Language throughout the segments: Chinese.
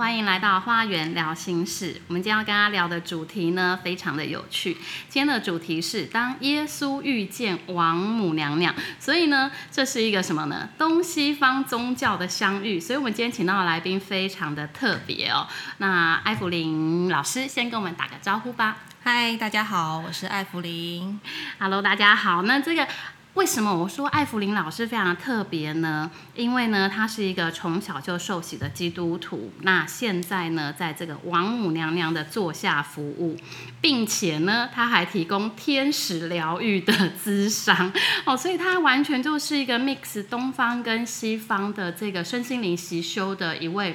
欢迎来到花园聊心事。我们今天要跟大家聊的主题呢，非常的有趣。今天的主题是当耶稣遇见王母娘娘，所以呢，这是一个什么呢？东西方宗教的相遇。所以我们今天请到的来宾非常的特别哦。那艾弗琳老师先跟我们打个招呼吧。嗨，大家好，我是艾弗琳。Hello，大家好。那这个为什么我说艾弗琳老师非常特别呢？因为呢，她是一个从小就受洗的基督徒。那现在呢，在这个王母娘娘的座下服务，并且呢，她还提供天使疗愈的咨商 哦，所以她完全就是一个 mix 东方跟西方的这个身心灵习修的一位。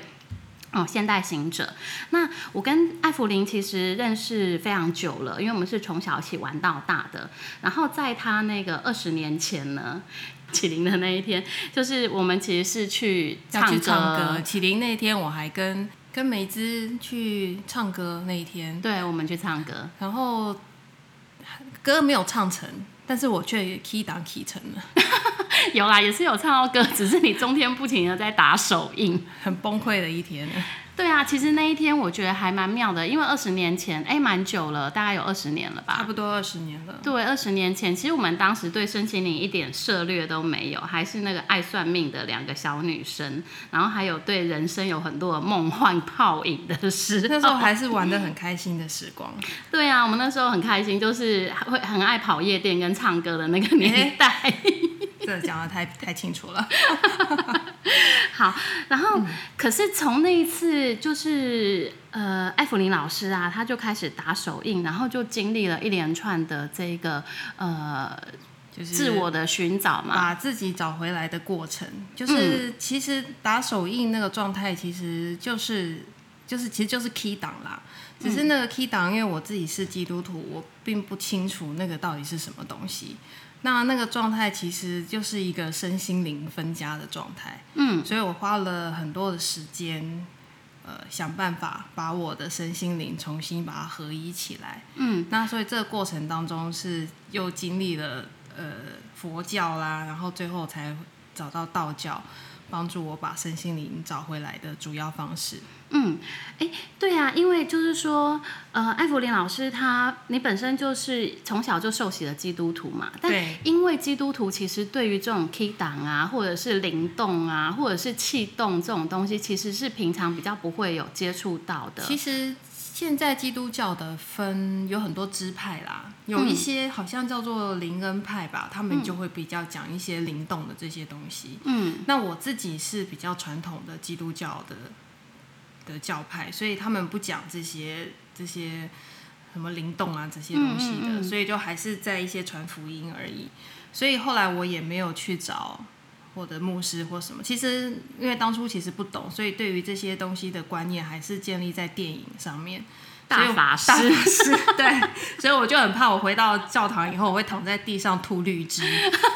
哦，现代行者。那我跟艾弗琳其实认识非常久了，因为我们是从小一起玩到大的。然后在他那个二十年前呢，启灵的那一天，就是我们其实是去唱歌，歌，启灵那天我还跟跟梅姿去唱歌那一天，对，我们去唱歌。然后歌没有唱成，但是我却 key 档 key 成了，有啦，也是有唱到歌，只是你中天不停的在打手印。很崩溃的一天。对啊，其实那一天我觉得还蛮妙的，因为二十年前，哎，蛮久了，大概有二十年了吧。差不多二十年了。对，二十年前，其实我们当时对身心灵一点涉略都没有，还是那个爱算命的两个小女生，然后还有对人生有很多的梦幻泡影的时那时候还是玩的很开心的时光，对啊，我们那时候很开心，就是会很爱跑夜店跟唱歌的那个年代。这讲的太太清楚了。好，然后、可是从那一次，就是呃，艾弗琳老师啊，他就开始打手印，然后就经历了一连串的这个呃就是自我的寻找嘛。把自己找回来的过程，就是、嗯其实打手印那个状态，其实就是就是其实就是 key 档啦。只是那个 key 档，因为我自己是基督徒，我并不清楚那个到底是什么东西。那那个状态其实就是一个身心灵分家的状态，嗯，所以我花了很多的时间，呃，想办法把我的身心灵重新把它合一起来。嗯，那所以这个过程当中是又经历了呃佛教啦，然后最后才找到道教，帮助我把身心灵找回来的主要方式。嗯，哎，对啊，因为就是说，呃，艾弗琳老师他，你本身就是从小就受洗的基督徒嘛，但对因为基督徒其实对于这种 key 档啊，或者是灵动啊，或者是气动这种东西，其实是平常比较不会有接触到的。其实现在基督教的分有很多支派啦，有一些好像叫做灵恩派吧，他们就会比较讲一些灵动的这些东西。嗯那我自己是比较传统的基督教的的教派，所以他们不讲这些这些什么灵动啊这些东西的，嗯嗯嗯所以就还是在一些传福音而已。所以后来我也没有去找我的牧师或什么。其实因为当初其实不懂，所以对于这些东西的观念还是建立在电影上面。大法师对，所以我就很怕我回到教堂以后，我会躺在地上吐绿汁，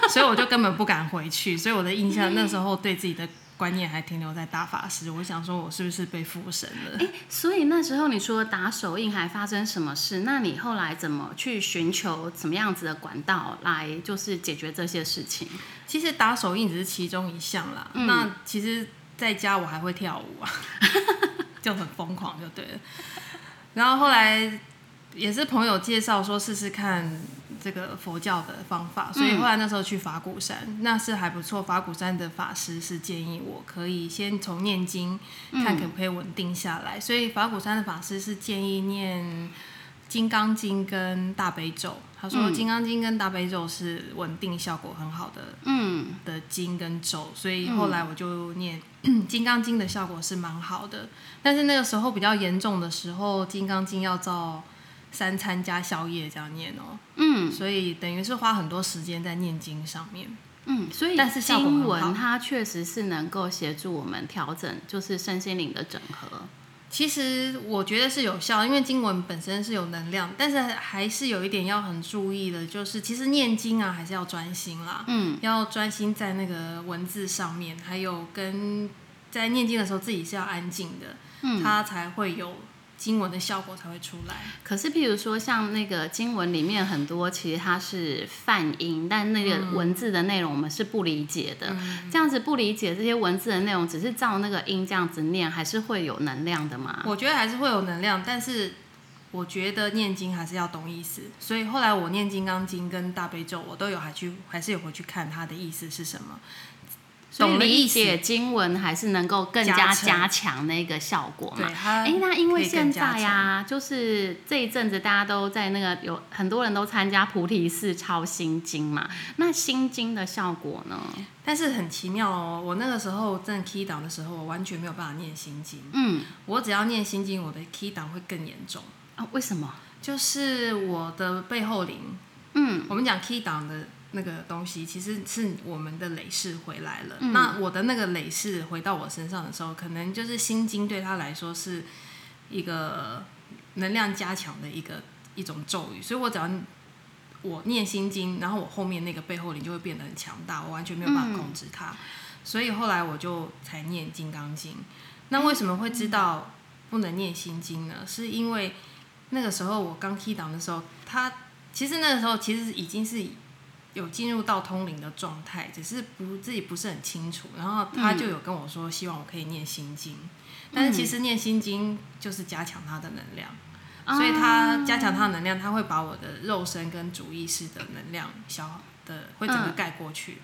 所以我就根本不敢回去。所以我的印象那时候对自己的观念还停留在大法师。我想说，我是不是被附身了？所以那时候你说打手印，还发生什么事？那你后来怎么去寻求怎么样子的管道来，就是解决这些事情？其实打手印只是其中一项啦。那其实在家我还会跳舞啊，就很疯狂就对了。然后后来也是朋友介绍说试试看这个佛教的方法，所以后来那时候去法鼓山，那是还不错。法鼓山的法师是建议我可以先从念经看可不可以稳定下来，所以法鼓山的法师是建议念《金刚经》跟大悲咒。他说《金刚经》跟大悲咒是稳定效果很好的嗯的经跟咒，所以后来我就念《金刚经》的效果是蛮好的。但是那个时候比较严重的时候，《金刚经》要照三餐加宵夜这样念哦，嗯。所以等于是花很多时间在念经上面。嗯，所以但是经文它确实是能够协助我们调整，就是身心灵的整合。其实我觉得是有效，因为经文本身是有能量，但是还是有一点要很注意的，就是其实念经啊还是要专心啦，嗯，要专心在那个文字上面，还有跟在念经的时候自己是要安静的，嗯。它才会有经文的效果才会出来。可是，譬如说像那个经文里面很多，其实它是泛音，但那个文字的内容我们是不理解的。这样子不理解这些文字的内容，只是照那个音这样子念，还是会有能量的嘛？我觉得还是会有能量，但是我觉得念经还是要懂意思，所以后来我念《金刚经》跟大悲咒，我都有还去还是有回去看它的意思是什么。懂了意思解经文还是能够更加加强那个效果嘛对，？哎，那因为现在呀、就是这一阵子大家都在那个有很多人都参加菩提寺抄心经嘛，那心经的效果呢？但是很奇妙哦，我那个时候正 key 档的时候，我完全没有办法念心经。嗯，我只要念心经，我的 key 档会更严重，啊，为什么？就是我的背后灵。嗯，我们讲 key 档的那个东西，其实是我们的累世回来了。嗯那我的那个累世回到我身上的时候，可能就是心经对他来说是一个能量加强的一个一种咒语，所以我只要我念心经，然后我后面那个背后灵就会变得很强大，我完全没有办法控制它。所以后来我就才念金刚经。那为什么会知道不能念心经呢？是因为那个时候我刚 key 档的时候，他其实那个时候其实已经是有进入到通灵的状态，只是不自己不是很清楚。然后他就有跟我说，希望我可以念心经。但是其实念心经就是加强他的能量，所以他加强他的能量，他会把我的肉身跟主意识的能量消的会整个盖过去。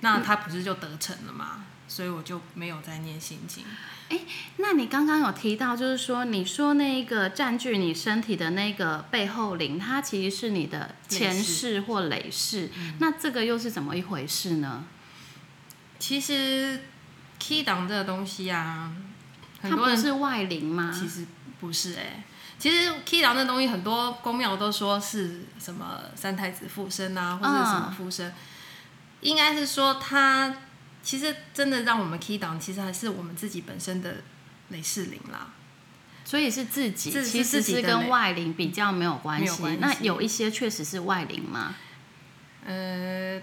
那他不是就得逞了吗？所以我就没有再念心经。哎那你刚刚有提到，就是说，你说那个占据你身体的那个背后灵，它其实是你的前世或累世，那这个又是怎么一回事呢？其实 key 档这个东西啊，很它多人不是外灵吗？其实不是哎、其实 key 档这东西，很多宫庙都说是什么三太子附身啊，或者什么附身，应该是说它其实真的让我们 key down，，其实还是我们自己本身的雷士灵啦。所以是自己，是其实是跟外灵比较没有关系。关系那有一些确实是外灵吗？呃，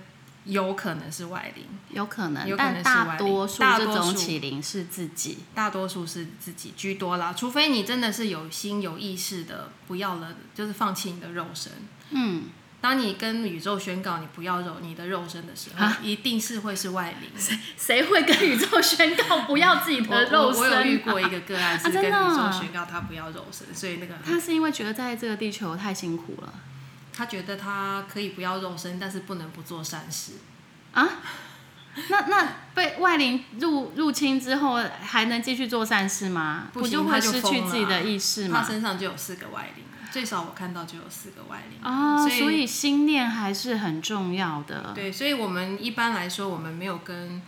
有可能是外灵，有可能，有可能但大多数这种大多数起灵是自己。大多数是自己居多啦，除非你真的是有心有意识的不要了，就是放弃你的肉身。嗯，当你跟宇宙宣告你不要肉你的肉身的时候啊，一定是会是外灵。谁谁会跟宇宙宣告不要自己的肉身、我我有遇过一个个案是 跟宇宙宣告他不要肉身，所以那个他是因为觉得在这个地球太辛苦了他觉得他可以不要肉身，但是不能不做善事。啊。那那被外灵入入侵之后，还能继续做善事吗？不行就会失去自己的意识吗他吗？身上就有四个外灵，最少我看到就有四个外灵。啊，所所以以心念还是很重要的。对，所以我们一般来说，我们没有跟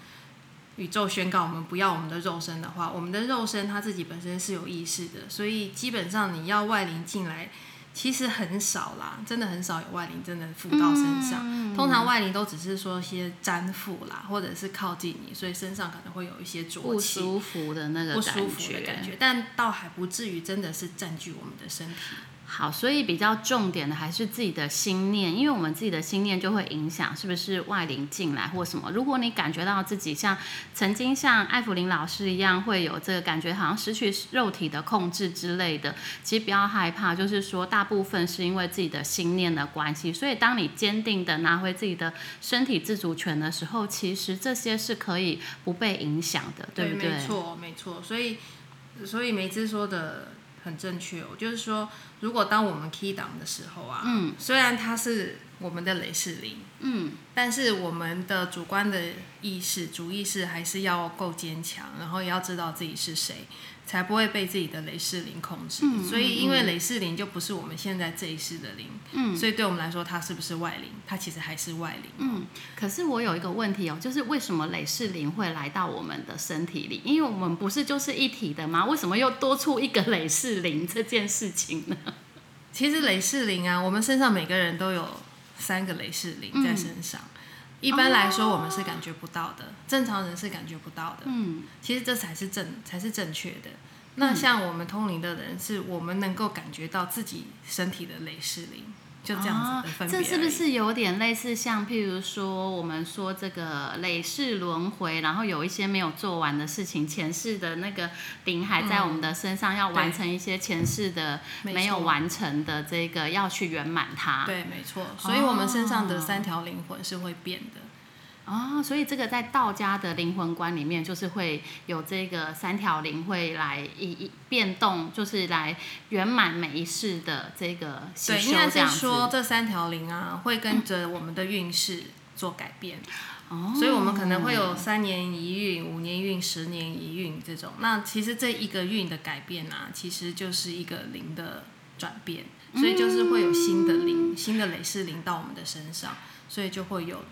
宇宙宣告我们不要我们的肉身的话，我们的肉身它自己本身是有意识的，所以基本上你要外灵进来，其实很少啦，真的很少有外灵真的附到身上。嗯通常外灵都只是说一些粘附啦，或者是靠近你，所以身上可能会有一些浊不。舒服的那个不舒服的感觉，但倒还不至于真的是占据我们的身体。好，所以比较重点的还是自己的心念，因为我们自己的心念就会影响是不是外灵进来或什么。如果你感觉到自己像曾经像艾弗林老师一样，会有这个感觉，好像失去肉体的控制之类的，其实不要害怕，就是说大部分是因为自己的心念的关系。所以当你坚定的拿回自己的身体自主权的时候，其实这些是可以不被影响的，对不对？没错，没错。所以，所以梅芝说的很正确。我就是说，如果当我们 key 档的时候啊，嗯，虽然它是我们的雷士灵，嗯，但是我们的主观的意识、主意识还是要够坚强，然后也要知道自己是谁，才不会被自己的雷士灵控制。嗯所以，因为雷士灵就不是我们现在这一世的灵，嗯所以对我们来说，它是不是外灵？它其实还是外灵。嗯，可是我有一个问题哦，就是为什么雷士灵会来到我们的身体里？因为我们不是就是一体的吗？为什么又多出一个雷士灵这件事情呢？其实雷士灵啊，我们身上每个人都有三个雷士林在身上。一般来说，我们是感觉不到的，正常人是感觉不到的。嗯，其实这才是正才是正确的。那像我们通灵的人，是我们能够感觉到自己身体的雷士灵，就这样子的分别、哦。这是不是有点类似像，譬如说我们说这个累世轮回，然后有一些没有做完的事情，前世的那个灵还在我们的身上，要完成一些前世的没有完成的这个，要去圆满它。对，没错。所以我们身上的三条灵魂是会变的。哦，所以这个在道家的灵魂观里面，就是会有这个三条灵会来一一变动，就是来圆满每一世的这个对，应该是说这三条灵啊，会跟着我们的运势做改变。哦，所以我们可能会有三年一运、五年运、十年一运这种。那其实这一个运的改变啊，其实就是一个灵的转变，所以就是会有新的灵、新的累世灵到我们的身上，所以就会有。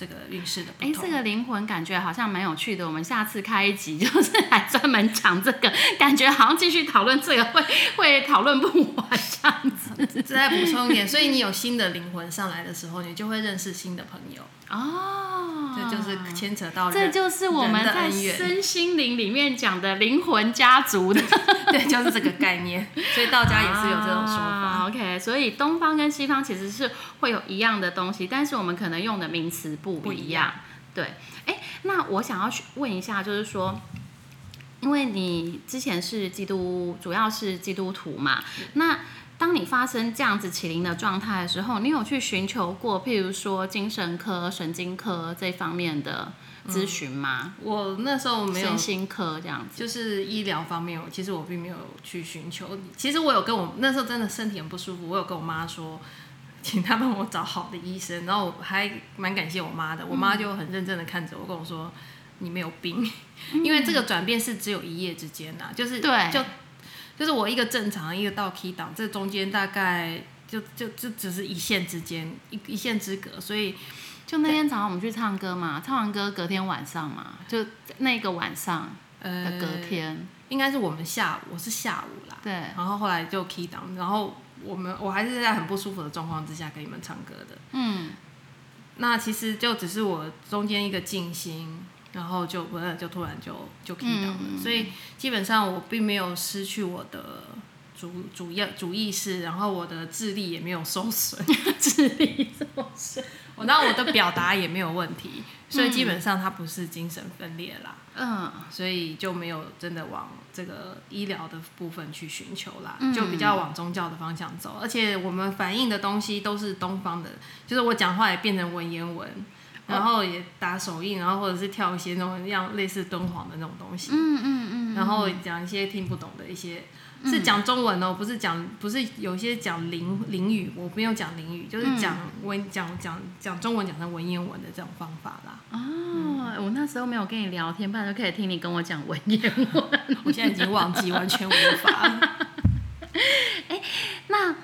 这个运势的哎，这个灵魂感觉好像蛮有趣的。我们下次开一集，就是来专门讲这个，感觉好像继续讨论这个会 会讨论不完这样子。再补充一点，所以你有新的灵魂上来的时候，你就会认识新的朋友哦。这就是牵扯到这就是我们在身心灵里面讲的灵魂家族的，对，就是这个概念。所以道家也是有这种说法。OK，所以东方跟西方其实是会有一样的东西，但是我们可能用的名词不不一样。对，哎，那我想要去问一下，就是说，因为你之前是基督，主要是基督徒嘛，那。当你发生这样子起灵的状态的时候，你有去寻求过，譬如说精神科、神经科这方面的咨询吗？我那时候没有。身心科这样子，就是医疗方面，其实我并没有去寻求。其实我有跟我那时候真的身体很不舒服，我有跟我妈说，请他帮我找好的医生。然后我还蛮感谢我妈的，我妈就很认真的看着我，跟我说你没有病，因为这个转变是只有一夜之间呐，就是对。就。就是我一个正常，一个到 key 档，这中间大概就就就只是一线之间，一一线之隔，所以就那天早上我们去唱歌嘛，唱完歌隔天晚上嘛，就那个晚上的隔天，应该是我们下午，我是下午啦，对，然后后来就 key 档，然后我们我还是在很不舒服的状况之下给你们唱歌的，嗯，那其实就只是我中间一个静心。然后就不是就突然就就 k 到了，所以基本上我并没有失去我的主主要主意识，然后我的智力也没有受损，智力受损，我那我的表达也没有问题，所以基本上他不是精神分裂啦，嗯，所以就没有真的往这个医疗的部分去寻求啦，就比较往宗教的方向走，而且我们反映的东西都是东方的，就是我讲话也变成文言文。然后也打手印，然后或者是跳一些那种样类似敦煌的那种东西，嗯嗯嗯，然后讲一些听不懂的一些，是讲中文哦，不是讲不是有些讲灵灵语，我不用讲灵语，就是讲文讲讲讲中文讲成文言文的这种方法啦。哦，我那时候没有跟你聊天，不然就可以听你跟我讲文言文。我现在已经忘记，完全无法。哎，那。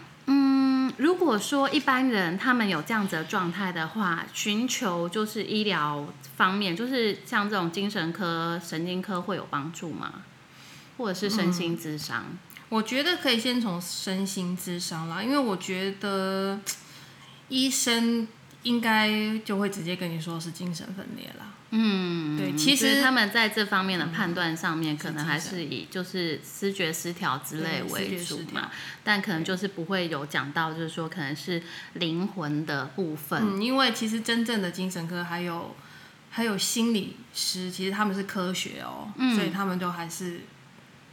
嗯，如果说一般人他们有这样子的状态的话，寻求就是医疗方面，就是像这种精神科、神经科会有帮助吗？或者是身心智商？我觉得可以先从身心智商啦，因为我觉得 医生应该就会直接跟你说是精神分裂啦。嗯，对，其实他们在这方面的判断上面，可能还是以就是思觉失调之类为主嘛，但可能就是不会有讲到，就是说可能是灵魂的部分。嗯，因为其实真正的精神科还有还有心理师，其实他们是科学哦，所以他们都还是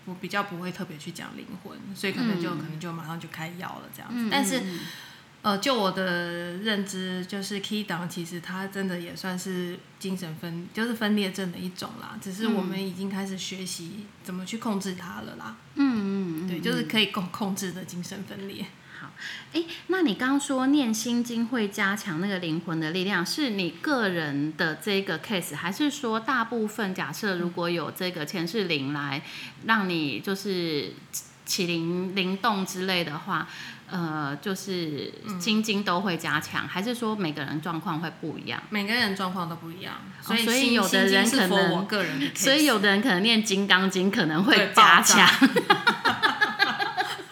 我比较不会特别去讲灵魂，所以可能就可能就马上就开药了这样子，但是。呃，就我的认知，就是 key 档其实它真的也算是精神分，就是分裂症的一种啦。只是我们已经开始学习怎么去控制它了啦。嗯嗯，对，就是可以控控制的精神分裂。好，哎，那你刚刚说念心经会加强那个灵魂的力量，是你个人的这个 case，还是说大部分假设如果有这个前世灵来让你就是起灵灵动之类的话？呃，就是心经都会加强，还是说每个人状况会不一样？每个人状况都不一样，所以所以有的人可能，个人所以有的人可能念金刚经可能会加强。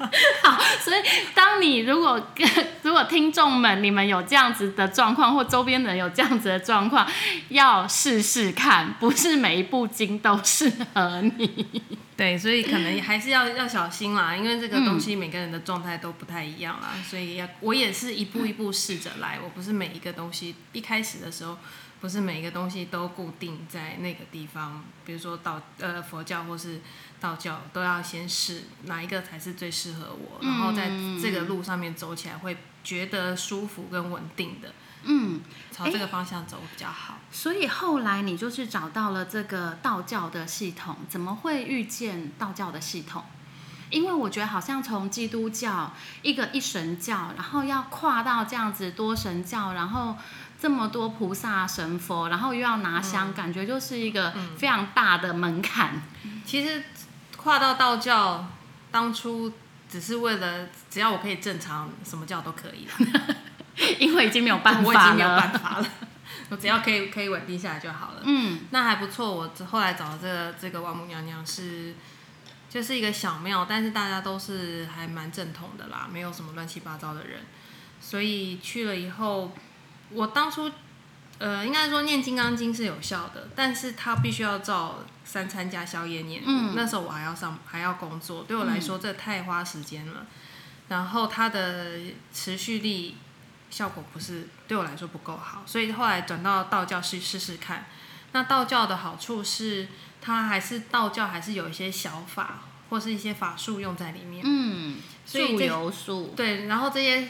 好，所以当你如果跟如果听众们你们有这样子的状况，或周边人有这样子的状况，要试试看，不是每一部经都适合你。对，所以可能还是要要小心啦，因为这个东西每个人的状态都不太一样啦，所以要我也是一步一步试着来，我不是每一个东西一开始的时候。不是每一个东西都固定在那个地方，比如说道呃佛教或是道教，都要先试哪一个才是最适合我，然后在这个路上面走起来会觉得舒服跟稳定的，嗯，朝这个方向走比较好。所以后来你就是找到了这个道教的系统，怎么会遇见道教的系统？因为我觉得好像从基督教一个一神教，然后要跨到这样子多神教，然后。这么多菩萨神佛，然后又要拿香，感觉就是一个非常大的门槛。其实跨到道教，当初只是为了只要我可以正常，什么教都可以了。因为已经没有办法了，我已经没有办法了。我只要可以可以稳定下来就好了。嗯，那还不错。我后来找的这个这个王母娘娘是，就是一个小庙，但是大家都是还蛮正统的啦，没有什么乱七八糟的人。所以去了以后。我当初，呃，应该说念《金刚经》是有效的，但是它必须要照三餐加宵夜念。嗯。那时候我还要上，还要工作，对我来说这太花时间了。然后它的持续力效果不是对我来说不够好，所以后来转到道教去试试看。那道教的好处是，它还是道教还是有一些小法或是一些法术用在里面。嗯。所以。对，然后这些。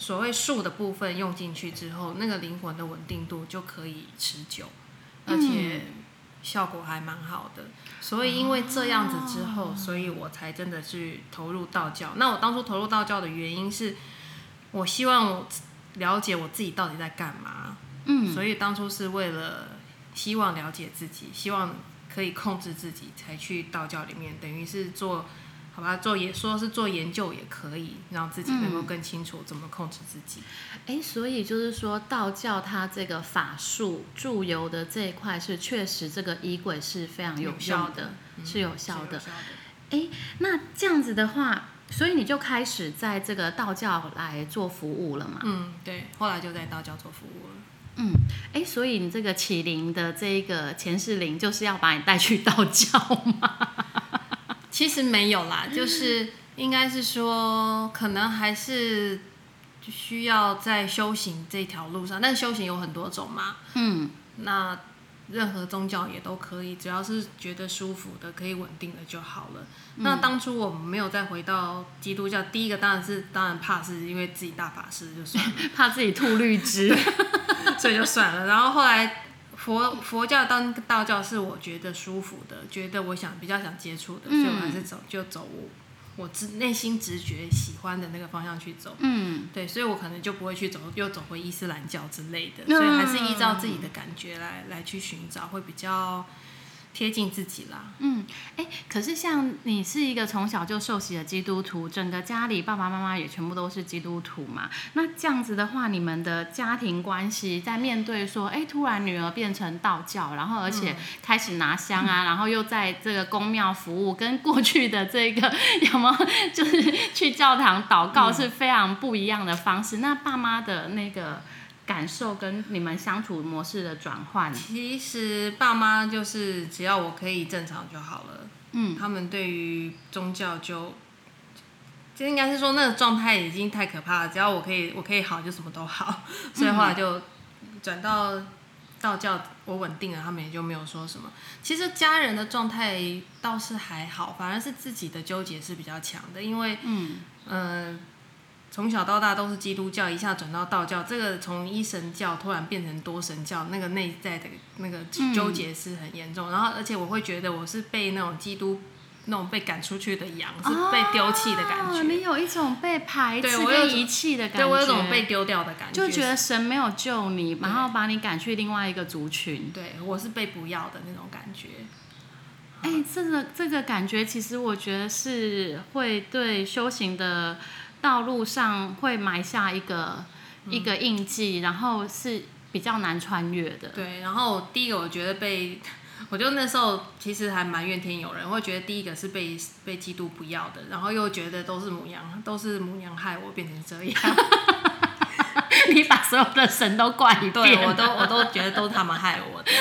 所谓术的部分用进去之后，那个灵魂的稳定度就可以持久，而且效果还蛮好的。所以因为这样子之后，所以我才真的去投入道教。那我当初投入道教的原因是，我希望我了解我自己到底在干嘛。嗯，所以当初是为了希望了解自己，希望可以控制自己，才去道教里面，等于是做。好吧，做也说是做研究也可以，让自己能够更清楚怎么控制自己。哎，所以就是说道教它这个法术助游的这一块是确实这个仪轨是非常有效的，是有效的。哎，那这样子的话，所以你就开始在这个道教来做服务了嘛？嗯，对，后来就在道教做服务了。嗯，哎，所以你这个启灵的这一个前世灵，就是要把你带去道教吗？其实没有啦，就是应该是说，可能还是需要在修行这条路上。但修行有很多种嘛，嗯，那任何宗教也都可以，只要是觉得舒服的、可以稳定的就好了。那当初我们没有再回到基督教，第一个当然是当然怕是因为自己大法师就算了，怕自己吐绿汁，所以就算了。然后后来。佛佛教当道教是我觉得舒服的，觉得我想比较想接触的，所以我还是走就走我直内心直觉喜欢的那个方向去走。嗯，对，所以我可能就不会去走又走回伊斯兰教之类的，所以还是依照自己的感觉来来去寻找，会比较。贴近自己啦。嗯，哎，可是像你是一个从小就受洗的基督徒，整个家里爸爸妈妈也全部都是基督徒嘛？那这样子的话，你们的家庭关系在面对说，哎，突然女儿变成道教，然后而且开始拿香啊，然后又在这个宫庙服务，跟过去的这个 有没有就是去教堂祷告是非常不一样的方式？那爸妈的那个。感受跟你们相处模式的转换，其实爸妈就是只要我可以正常就好了。嗯，他们对于宗教就就应该是说那个状态已经太可怕了，只要我可以我可以好就什么都好，所以后来就转到道教，我稳定了，他们也就没有说什么。其实家人的状态倒是还好，反而是自己的纠结是比较强的，因为嗯嗯。从小到大都是基督教，一下转到道教，这个从一神教突然变成多神教，那个内在的那个纠结是很严重。然后，而且我会觉得我是被那种基督那种被赶出去的羊，是被丢弃的感觉。你有一种被排斥、被遗弃的感觉，对我有种被丢掉的感觉，就觉得神没有救你，然后把你赶去另外一个族群。对我是被不要的那种感觉。哎，这个这个感觉，其实我觉得是会对修行的。道路上会埋下一个一个印记，然后是比较难穿越的。对，然后第一个我觉得被，我就那时候其实还蛮怨天尤人，会觉得第一个是被被基督不要的，然后又觉得都是母羊，都是母羊害我变成这样。你把所有的神都怪一遍，我都我都觉得都是他们害我的。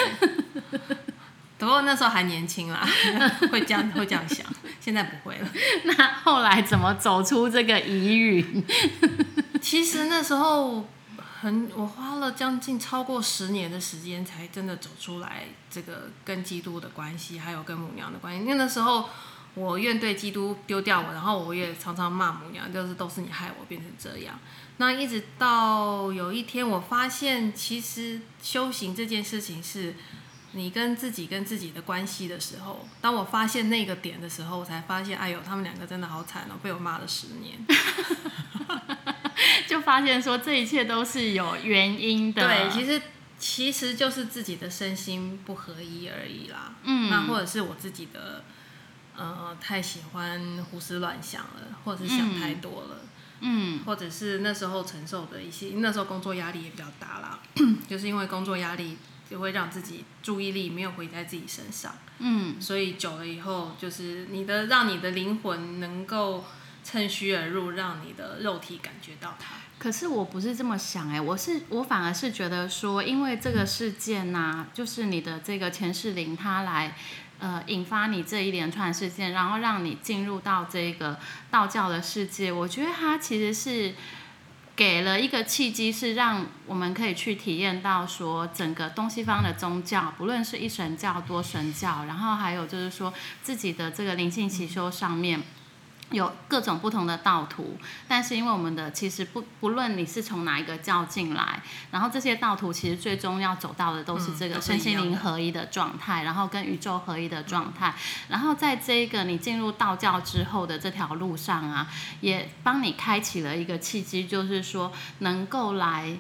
不过那时候还年轻啦，会这样会这样想，现在不会了。那后来怎么走出这个疑云？其实那时候很，我花了将近超过十年的时间，才真的走出来这个跟基督的关系，还有跟母娘的关系。因为那时候我愿对基督丢掉我，然后我也常常骂母娘，就是都是你害我变成这样。那一直到有一天，我发现其实修行这件事情是你跟自己跟自己的关系的时候，当我发现那个点的时候，我才发现，哎呦，他们两个真的好惨哦，被我骂了十年。就发现说这一切都是有原因的。对，其实其实就是自己的身心不合一而已啦。嗯，那或者是我自己的呃太喜欢胡思乱想了，或者是想太多了。嗯，或者是那时候承受的一些，那时候工作压力也比较大啦，就是因为工作压力就会让自己注意力没有回在自己身上。嗯，所以久了以后，就是你的让你的灵魂能够。趁虚而入，让你的肉体感觉到它。可是我不是这么想哎，我是我反而是觉得说，因为这个事件呐，就是你的这个前世灵，它来呃引发你这一连串事件，然后让你进入到这个道教的世界。我觉得它其实是给了一个契机，是让我们可以去体验到说，整个东西方的宗教，不论是一神教、多神教，然后还有就是说自己的这个灵性祈修上面。有各种不同的道途，但是因为我们的其实不不论你是从哪一个教进来，然后这些道途其实最终要走到的都是这个身心灵合一的状态，然后跟宇宙合一的状态。然后在这个你进入道教之后的这条路上啊，也帮你开启了一个契机，就是说能够来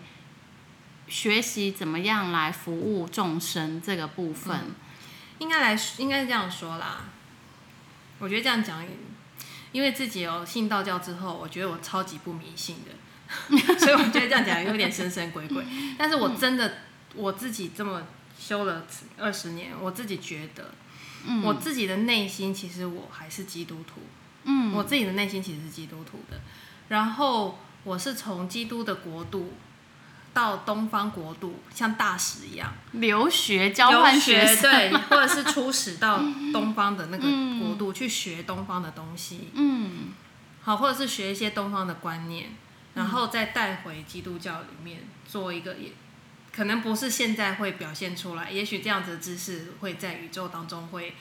学习怎么样来服务众生这个部分。应该来应该是这样说啦，我觉得这样讲。因为自己有信道教之后，我觉得我超级不迷信的，所以我觉得这样讲有点神神鬼鬼。但是我真的我自己这么修了二十年，我自己觉得，我自己的内心其实我还是基督徒，嗯，我自己的内心其实是基督徒的。然后我是从基督的国度。到东方国度，像大使一样。留学交换学生，对，或者是出使到东方的那个国度去学东方的东西，嗯，好，或者是学一些东方的观念，然后再带回基督教里面做一个，也可能不是现在会表现出来，也许这样子的知识会在宇宙当中会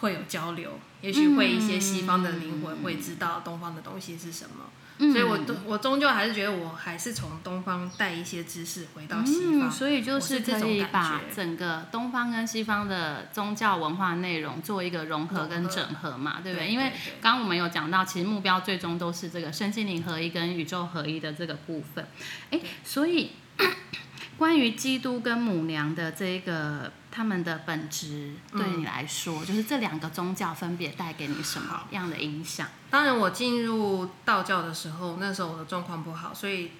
会有交流，也许会一些西方的灵魂会知道东方的东西是什么。所以，我终我终究还是觉得，我还是从东方带一些知识回到西方。所以就是可以把整个东方跟西方的宗教文化内容做一个融合跟整合嘛，对不对？因为刚刚我们有讲到，其实目标最终都是这个身心灵合一跟宇宙合一的这个部分。哎，所以 关于基督跟母娘的这个。他们的本质对你来说，就是这两个宗教分别带给你什么样的影响？当然，我进入道教的时候，那时候我的状况不好，所以，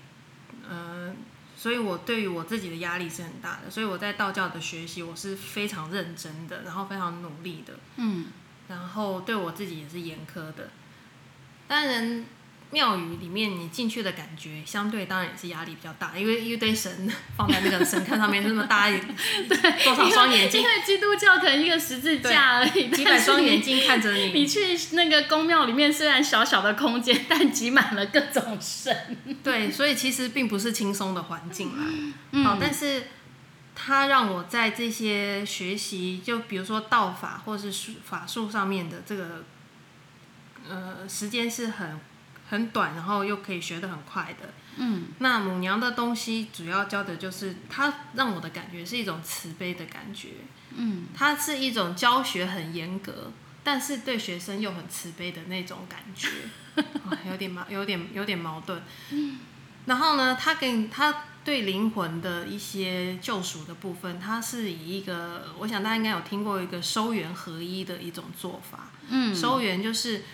嗯，所以我对于我自己的压力是很大的。所以我在道教的学习，我是非常认真的，然后非常努力的，嗯，然后对我自己也是严苛的。当然。庙宇里面，你进去的感觉，相对当然也是压力比较大，因为一堆神 放在那个神龛上面，那么大，对，多少双眼睛？因为基督教可能一个十字架而已，几百双眼睛看着你。你去那个宫庙里面，虽然小小的空间，但挤满了各种神。对，所以其实并不是轻松的环境啦。好，但是它让我在这些学习，就比如说道法或是术法术上面的这个，呃，时间是很。很短，然后又可以学得很快的。嗯，那母娘的东西主要教的就是，它让我的感觉是一种慈悲的感觉。嗯，它是一种教学很严格，但是对学生又很慈悲的那种感觉。有点矛，有点有点矛盾。嗯，然后呢，他给你他对灵魂的一些救赎的部分，他是以一个，我想大家应该有听过一个收元合一的一种做法。嗯，收元就是。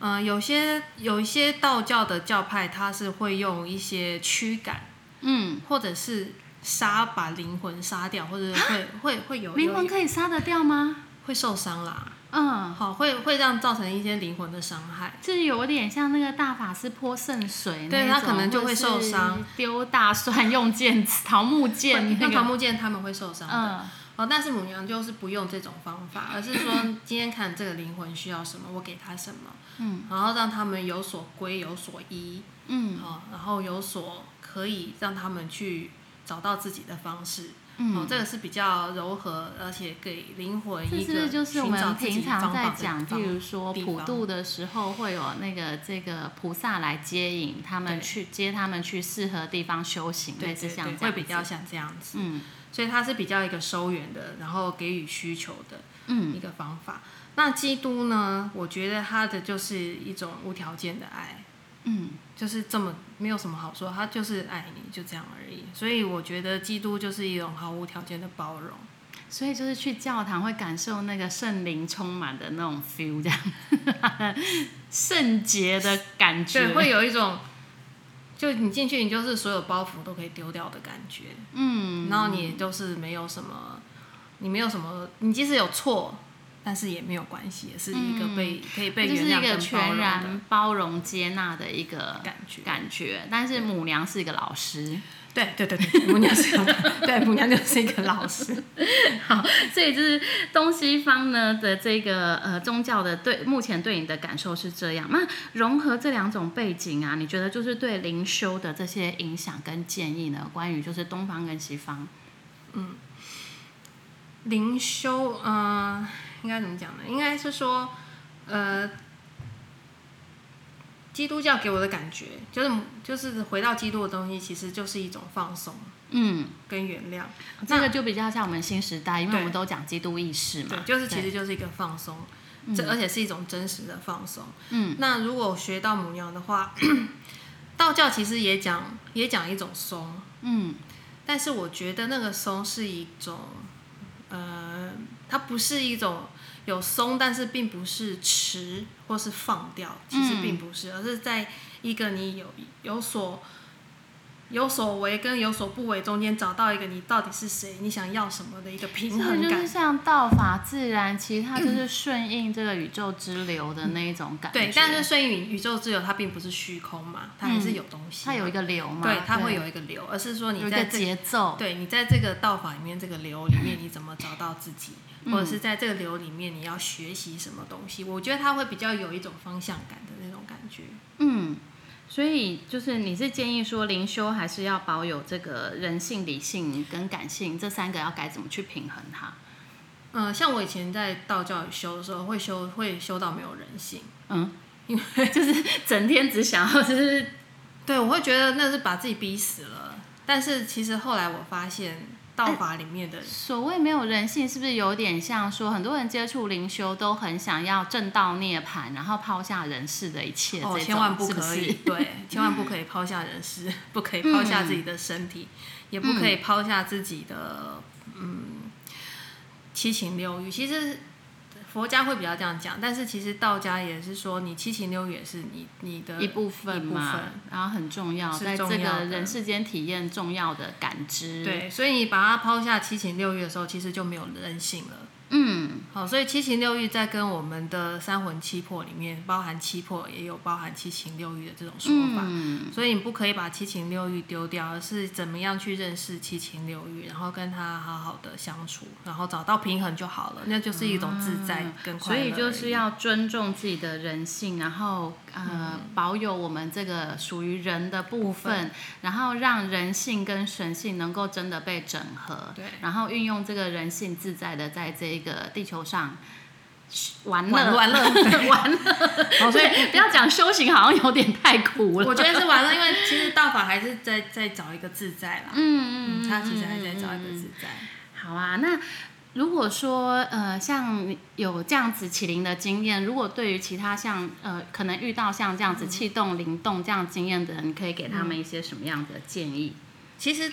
嗯，有些有一些道教的教派，他是会用一些驱赶，嗯，或者是杀把灵魂杀掉，或者会会会有灵魂可以杀得掉吗？会受伤啦，嗯，好，会会让造成一些灵魂的伤害，就是有点像那个大法师泼圣水，对他可能就会受伤，丢大蒜用剑 桃木剑，用桃木剑他们会受伤的。哦，但是母娘就是不用这种方法，而是说 今天看这个灵魂需要什么，我给他什么，嗯，然后让他们有所归，有所依，嗯好、然后有所可以让他们去找到自己的方式。嗯哦，这个是比较柔和，而且给灵魂这一个是就是我们平常在讲，方譬如说普渡的时候，会有那个这个菩萨来接引他们去接他们去适合地方修行，类似对这样会比较像这样子。嗯所以它是比较一个收圆的，然后给予需求的一嗯个方法。那基督呢？我觉得他的就是一种无条件的爱，嗯就是这么没有什么好说，他就是爱你，就这样而已。所以我觉得基督就是一种毫无条件的包容。所以就是去教堂会感受那个圣灵充满的那种 feel，这样 圣洁的感觉，对，会有一种，就你进去，你就是所有包袱都可以丢掉的感觉。嗯，然后你就是没有什么，你没有什么，你即使有错，但是也没有关系，也是一个被、可以被是一个原谅跟全然包容接纳的一个感觉。感觉，但是母娘是一个老师，对对对对，母娘是 对母娘就是一个老师。好，所以就是东西方呢的这个呃宗教的对目前对你的感受是这样。那融合这两种背景啊，你觉得就是对灵修的这些影响跟建议呢？关于就是东方跟西方，嗯灵修，嗯、应该怎么讲呢？应该是说，呃，基督教给我的感觉，就是就是回到基督的东西，其实就是一种放松嗯，跟原谅。这个就比较像我们新时代，因为我们都讲基督意识嘛对，，就是其实就是一个放松，这而且是一种真实的放松。嗯，那如果学到母娘的话，道教其实也讲也讲一种松，嗯但是我觉得那个松是一种，呃，它不是一种有松，但是并不是持或是放掉，其实并不是，而是在一个你有有所有所为跟有所不为中间找到一个你到底是谁，你想要什么的一个平衡感就是。像道法自然，其实它就是顺应这个宇宙之流的那一种感觉。对，但是顺应宇宇宙之流，它并不是虚空嘛，它还是有东西嘛、它有一个流嘛，对，它会有一个流，而是说你在这节奏。对你在这个道法里面，这个流里面，你怎么找到自己，嗯或者是在这个流里面，你要学习什么东西？我觉得它会比较有一种方向感的那种感觉。嗯，所以就是你是建议说灵修还是要保有这个人性、理性跟感性这三个要该怎么去平衡它？嗯、像我以前在道教里修的时候，会修会修到没有人性，嗯，因为 就是整天只想要就是对我会觉得那是把自己逼死了。但是其实后来我发现，道法里面的所谓没有人性，是不是有点像说很多人接触灵修都很想要正道涅槃，然后抛下人世的一切？哦，千万不可以，是对，千万不可以抛下人世，不可以抛下自己的身体，也不可以抛下自己的嗯七情六欲。其实佛家会比较这样讲，但是其实道家也是说，你七情六欲也是你你的一部分嘛分，然后很重要，是在这个人世间体验重要的感知。，对，所以你把它抛下七情六欲的时候，其实就没有人性了。嗯。好，所以七情六欲在跟我们的三魂七魄里面，包含七魄，也有包含七情六欲的这种说法。嗯。所以你不可以把七情六欲丢掉，而是怎么样去认识七情六欲，然后跟他好好的相处，然后找到平衡就好了，那就是一种自在跟快乐所以就是要尊重自己的人性，然后呃、保有我们这个属于人的部分，然后让人性跟神性能够真的被整合，对。然后运用这个人性自在的在这个地球上玩乐玩玩乐玩乐。好，所以不要讲修行，好像有点太苦了。我觉得是玩乐，因为其实道法还是在在找一个自在啦。嗯嗯，他其实还在找一个自在。好啊，那如果说呃，像有这样子起灵的经验，如果对于其他像呃，可能遇到像这样子气动灵动这样经验的人，你可以给他们一些什么样的建议？其实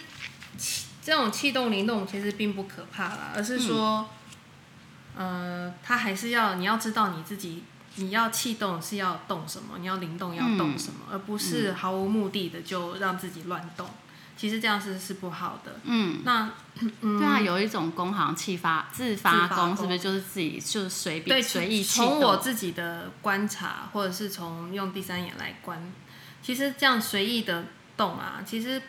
气这种气动灵动其实并不可怕啦，而是说，呃，他还是要你要知道你自己。你要气动是要动什么，你要灵动要动什么，而不是毫无目的的就让自己乱动。其实这样是是不好的。嗯，那嗯，对啊，有一种工行气发自发功，是不是就是自己就是随对，便随意气从我？自己的观察，或者是从用第三眼来观，其实这样随意的动啊，其实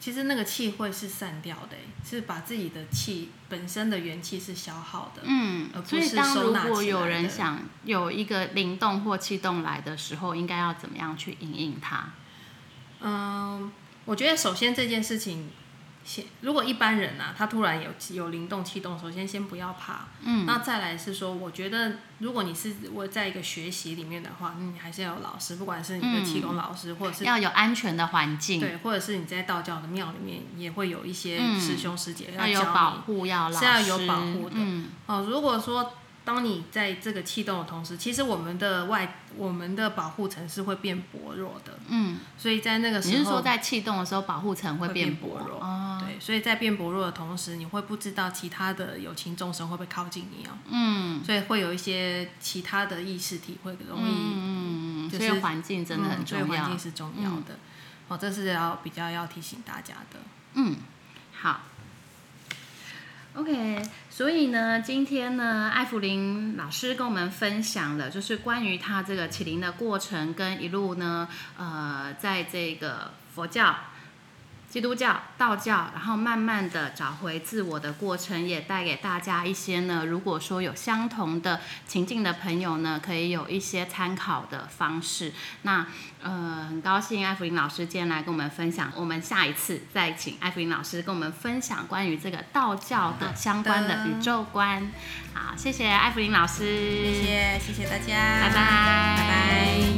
其实那个气会是散掉的，是把自己的气本身的元气是消耗的。嗯而，不所以是当如收纳起果有人想有一个灵动或气动来的时候，应该要怎么样去引引它？嗯，我觉得首先这件事情，先如果一般人啊，他突然有有灵动气动，首先先不要怕。嗯，那再来是说，我觉得如果你是我在一个学习里面的话，你还是要有老师，不管是你的气功老师，或者是要有安全的环境，对，或者是你在道教的庙里面，也会有一些嗯师兄师姐要有教你。保护，要老是要有保护的。嗯。哦，如果说当你在这个气动的同时，其实我们的外我们的保护层是会变薄弱的，嗯，所以在那个时候你是说在气动的时候，保护层会会变变薄弱哦，对，所以在变薄弱的同时，你会不知道其他的有情众生会不会靠近你哦，嗯所以会有一些其他的意识体会容易，嗯嗯，就是所以环境真的很嗯所以重要环境。是重要的，哦，这是要比较要提醒大家的。嗯，好。OK，所以呢，今天呢，艾弗林老师跟我们分享的就是关于他这个起灵的过程，跟一路呢，呃，在这个佛教、基督教、道教，然后慢慢的找回自我的过程，也带给大家一些呢，如果说有相同的情境的朋友呢，可以有一些参考的方式。那呃，很高兴艾弗林老师今天来跟我们分享，我们下一次再请艾弗林老师跟我们分享关于这个道教的相关的宇宙观。好，谢谢艾弗林老师，谢谢，谢谢大家，拜拜，拜拜。